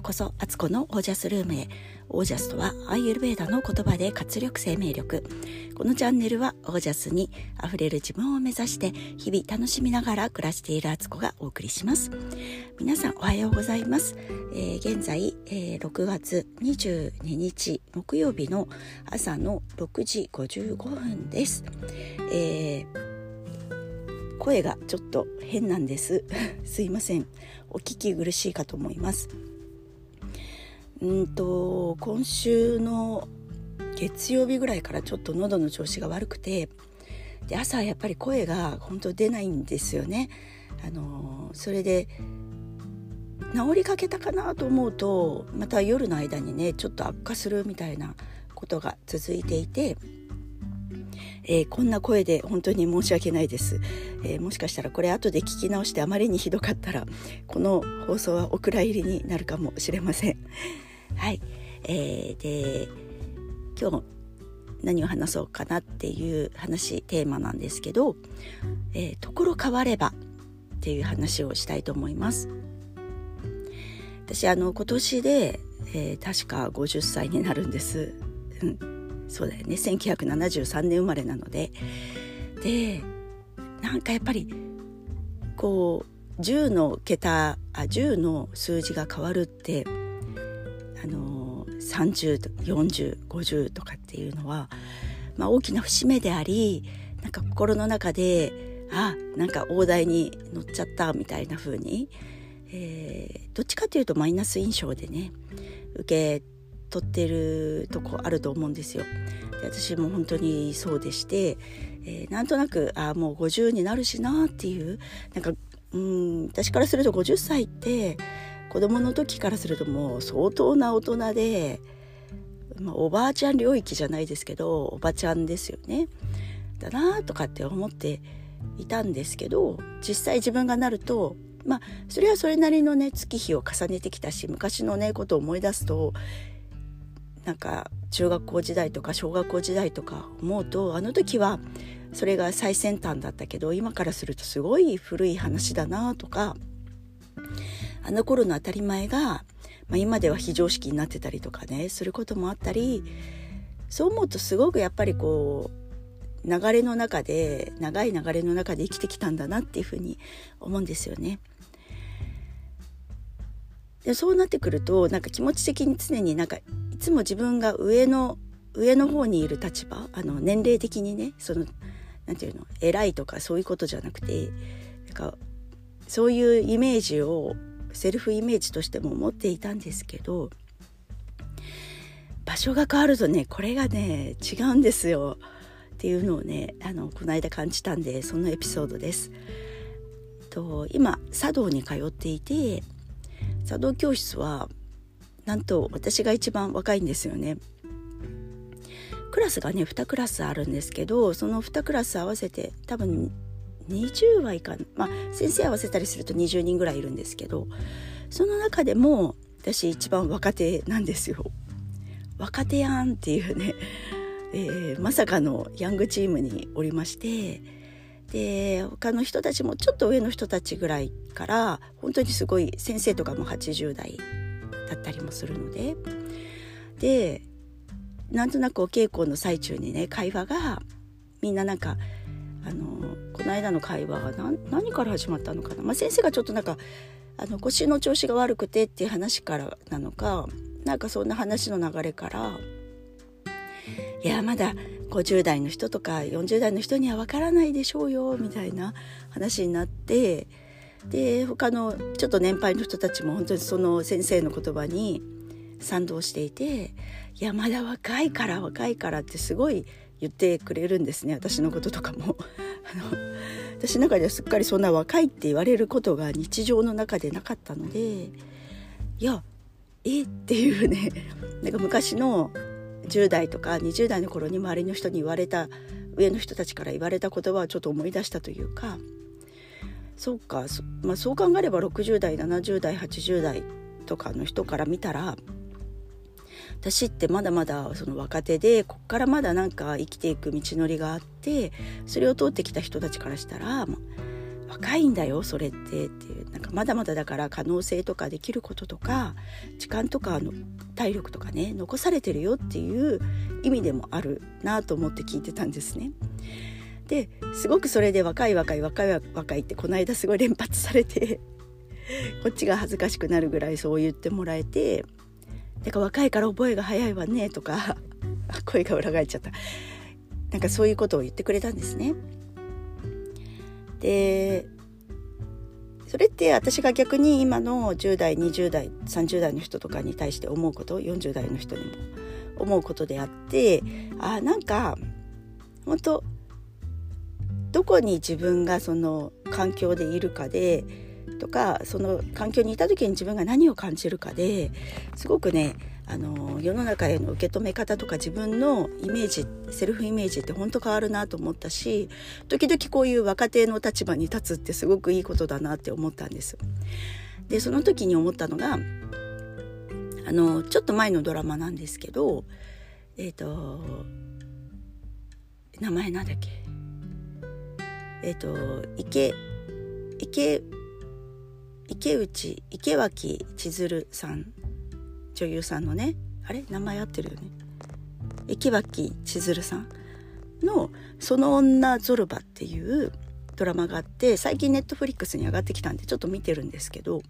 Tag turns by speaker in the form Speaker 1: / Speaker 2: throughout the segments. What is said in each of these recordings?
Speaker 1: うこそアツコのオージャスルームへ。オージャスとはアーユルベーダの言葉で活力生命力。このチャンネルはオージャスにあふれる自分を目指して日々楽しみながら暮らしているアツコがお送りします。皆さんおはようございます、えー、現在、えー、6月22日木曜日の朝の6時55分です、えー声がちょっと変なんです。すいません。お聞き苦しいかと思います。うんと今週の月曜日ぐらいからちょっと喉の調子が悪くてで朝やっぱり声が本当出ないんですよね。あのそれで治りかけたかなと思うとまた夜の間にねちょっと悪化するみたいなことが続いていてえー、こんな声で本当に申し訳ないです、えー、もしかしたらこれ後で聞き直してあまりにひどかったらこの放送はお蔵入りになるかもしれません。はい、えー、で今日何を話そうかなっていう話テーマなんですけど「えー、ところ変われば」っていう話をしたいと思います。私あの今年で、えー、確か50歳になるんです、うん。そうだよね。1973年生まれなので。でなんかやっぱりこう10の桁あ10の数字が変わるってあの304050とかっていうのは、まあ、大きな節目でありなんか心の中であなんか大台に乗っちゃったみたいな風に、えー、どっちかというとマイナス印象でね受け取ってるとこあると思うんですよ。で私も本当にそうでして、えー、なんとなくあもう50になるしなっていうなんかうん私からすると50歳って子供の時からするともう相当な大人で、まあ、おばあちゃん領域じゃないですけどおばちゃんですよね。だなとかって思っていたんですけど実際自分がなるとまあそれはそれなりのね月日を重ねてきたし昔のねことを思い出すとなんか中学校時代とか小学校時代とか思うとあの時はそれが最先端だったけど今からするとすごい古い話だなとかあの頃の当たり前が、まあ、今では非常識になってたりとかねすることもあったりそう思うとすごくやっぱりこう流れの中で長い流れの中で生きてきたんだなっていうふうに思うんですよね。でそうなってくるとなんか気持ち的に常になんかいつも自分が上の上の方にいる立場あの年齢的にねそのなんていうの偉いとかそういうことじゃなくてなんかそういうイメージをセルフイメージとしても持っていたんですけど場所が変わるとねこれがね違うんですよっていうのをねあのこの間感じたんでそのエピソードです。と今茶道に通っていて茶道教室はなんと私が一番若いんですよね。クラスがね2クラスあるんですけどその2クラス合わせて多分20はいかんまあ先生合わせたりすると20人ぐらいいるんですけどその中でも私一番若手なんですよ。若手やんっていうね、えー、まさかのヤングチームにおりましてで他の人たちもちょっと上の人たちぐらいから本当にすごい先生とかも80代だったりもするのででなんとなくお稽古の最中にね会話がみんななんかあのこの間の会話が何から始まったのかな、まあ、先生がちょっとなんかあの腰の調子が悪くてっていう話からなのかなんかそんな話の流れからいやまだ50代の人とか40代の人にはわからないでしょうよみたいな話になってで他のちょっと年配の人たちも本当にその先生の言葉に賛同していて「いやまだ若いから若いから」ってすごい言ってくれるんですね私のこととかも。あの私の中ではすっかりそんな若いって言われることが日常の中でなかったのでいやえっていうね なんか昔の10代とか20代の頃に周りの人に言われた上の人たちから言われた言葉をちょっと思い出したというかそうかそ,、まあ、そう考えれば60代70代80代とかの人から見たら私ってまだまだその若手でこっからまだなんか生きていく道のりがあってそれを通ってきた人たちからしたら若いんだよそれってっていうなんかまだまだだから可能性とかできることとか時間とかの体力とかね残されてるよっていう意味でもあるなと思って聞いてたんですね。ですごくそれで若い若い若い若いってこの間すごい連発されてこっちが恥ずかしくなるぐらいそう言ってもらえて「だか若いから覚えが早いわね」とか 声が裏返っちゃったなんかそういうことを言ってくれたんですね。でそれって私が逆に今の10代20代30代の人とかに対して思うこと40代の人にも思うことであってあなんか本当どこに自分がその環境でいるかでとかその環境にいた時に自分が何を感じるかですごくねあの世の中への受け止め方とか自分のイメージセルフイメージって本当変わるなと思ったし時々こういう若手の立場に立つってすごくいいことだなって思ったんです。でその時に思ったのがあのちょっと前のドラマなんですけどえっ、ー、と名前なんだっけ？えっ、ー、と池池池内池脇千鶴さん女優さんのねあれ？名前合ってるよね。池脇千鶴さんの「その女ゾルバ」っていうドラマがあって最近ネットフリックスに上がってきたんでちょっと見てるんですけど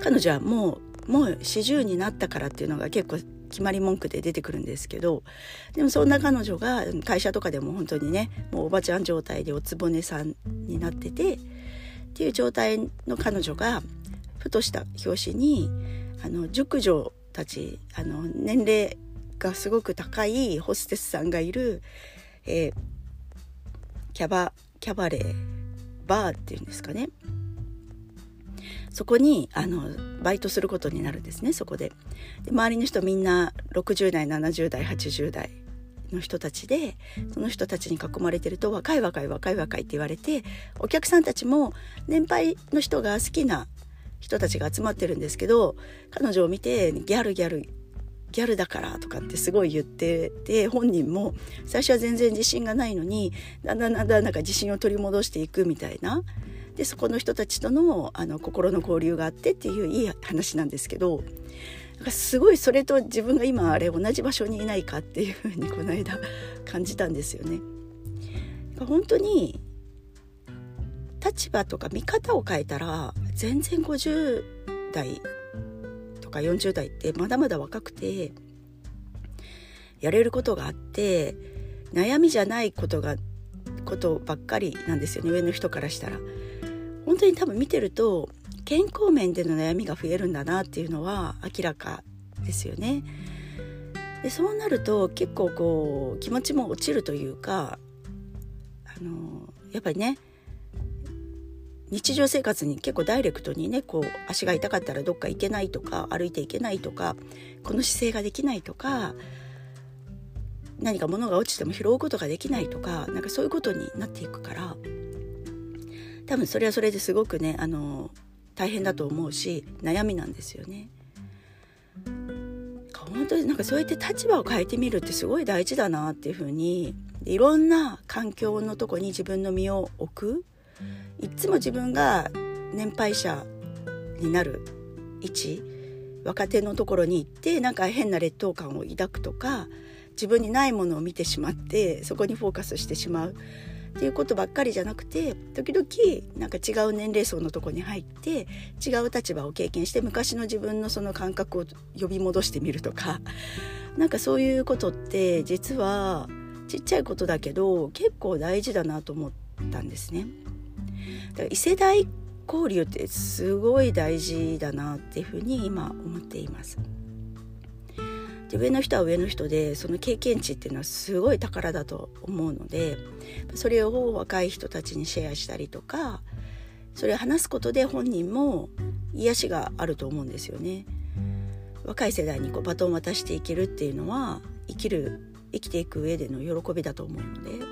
Speaker 1: 彼女はもうもう40になったからっていうのが結構決まり文句で出てくるんですけどでもそんな彼女が会社とかでも本当にねもうおばちゃん状態でおつぼねさんになっててっていう状態の彼女がふとした表紙にあの熟女たちあの年齢がすごく高いホステスさんがいる、えー、キャバキャバレーバーっていうんですかね。そこにあのバイトすることになるんですねそこで。で周りの人みんな60代70代80代の人たちでその人たちに囲まれてると若い若い若い若いって言われてお客さんたちも年配の人が好きな人たちが集まってるんですけど彼女を見てギャルギャルギャルだからとかってすごい言ってて本人も最初は全然自信がないのにだんだんだんだんなんか自信を取り戻していくみたいな。でそこの人たちとのあの心の交流があってっていういい話なんですけどすごいそれと自分が今あれ同じ場所にいないかっていうふうにこの間感じたんですよね。本当に立場とか見方を変えたら全然50代とか40代ってまだまだ若くてやれることがあって悩みじゃないことがことばっかりなんですよね上の人からしたら。本当に多分見てると健康面での悩みが増えるんだなっていうのは明らかですよね。でそうなると結構こう気持ちも落ちるというかあのやっぱりね日常生活に結構ダイレクトにねこう足が痛かったらどっか行けないとか歩いていけないとかこの姿勢ができないとか何か物が落ちても拾うことができないとかなんかそういうことになっていくから多分それはそれですごくねあの大変だと思うし悩みなんですよね。本当になんかそうやって立場を変えてみるってすごい大事だなっていうふうにいろんな環境のとこに自分の身を置くいつも自分が年配者になる位置若手のところに行ってなんか変な劣等感を抱くとか自分にないものを見てしまってそこにフォーカスしてしまうっていうことばっかりじゃなくて時々なんか違う年齢層のとこに入って違う立場を経験して昔の自分のその感覚を呼び戻してみるとか なんかそういうことって実はちっちゃいことだけど結構大事だなと思ったんですね。だから異世代交流ってすごい大事だなっていうふうに今思っています。で上の人は上の人でその経験値っていうのはすごい宝だと思うのでそれを若い人たちにシェアしたりとかそれを話すことで本人も癒しがあると思うんですよね。若い世代にこうバトンを渡していけるっていうのは生きる生きていく上での喜びだと思うので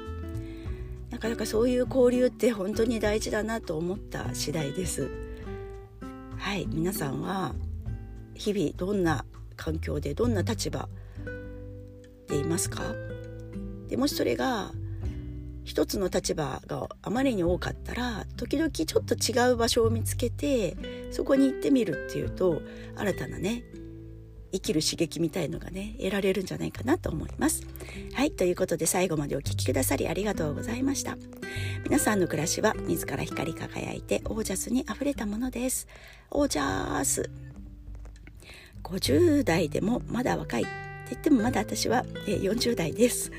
Speaker 1: なかなかそういう交流って本当に大事だなと思った次第です。はい皆さんは日々どんな環境でどんな立場でいますか？でもしそれが一つの立場があまりに多かったら時々ちょっと違う場所を見つけてそこに行ってみるっていうと新たなね生きる刺激みたいのがね得られるんじゃないかなと思います。はいということで最後までお聴きくださりありがとうございました。皆さんの暮らしは自ら光り輝いてオージャスにあふれたものです。オージャス。50代でもまだ若いって言ってもまだ私は40代です。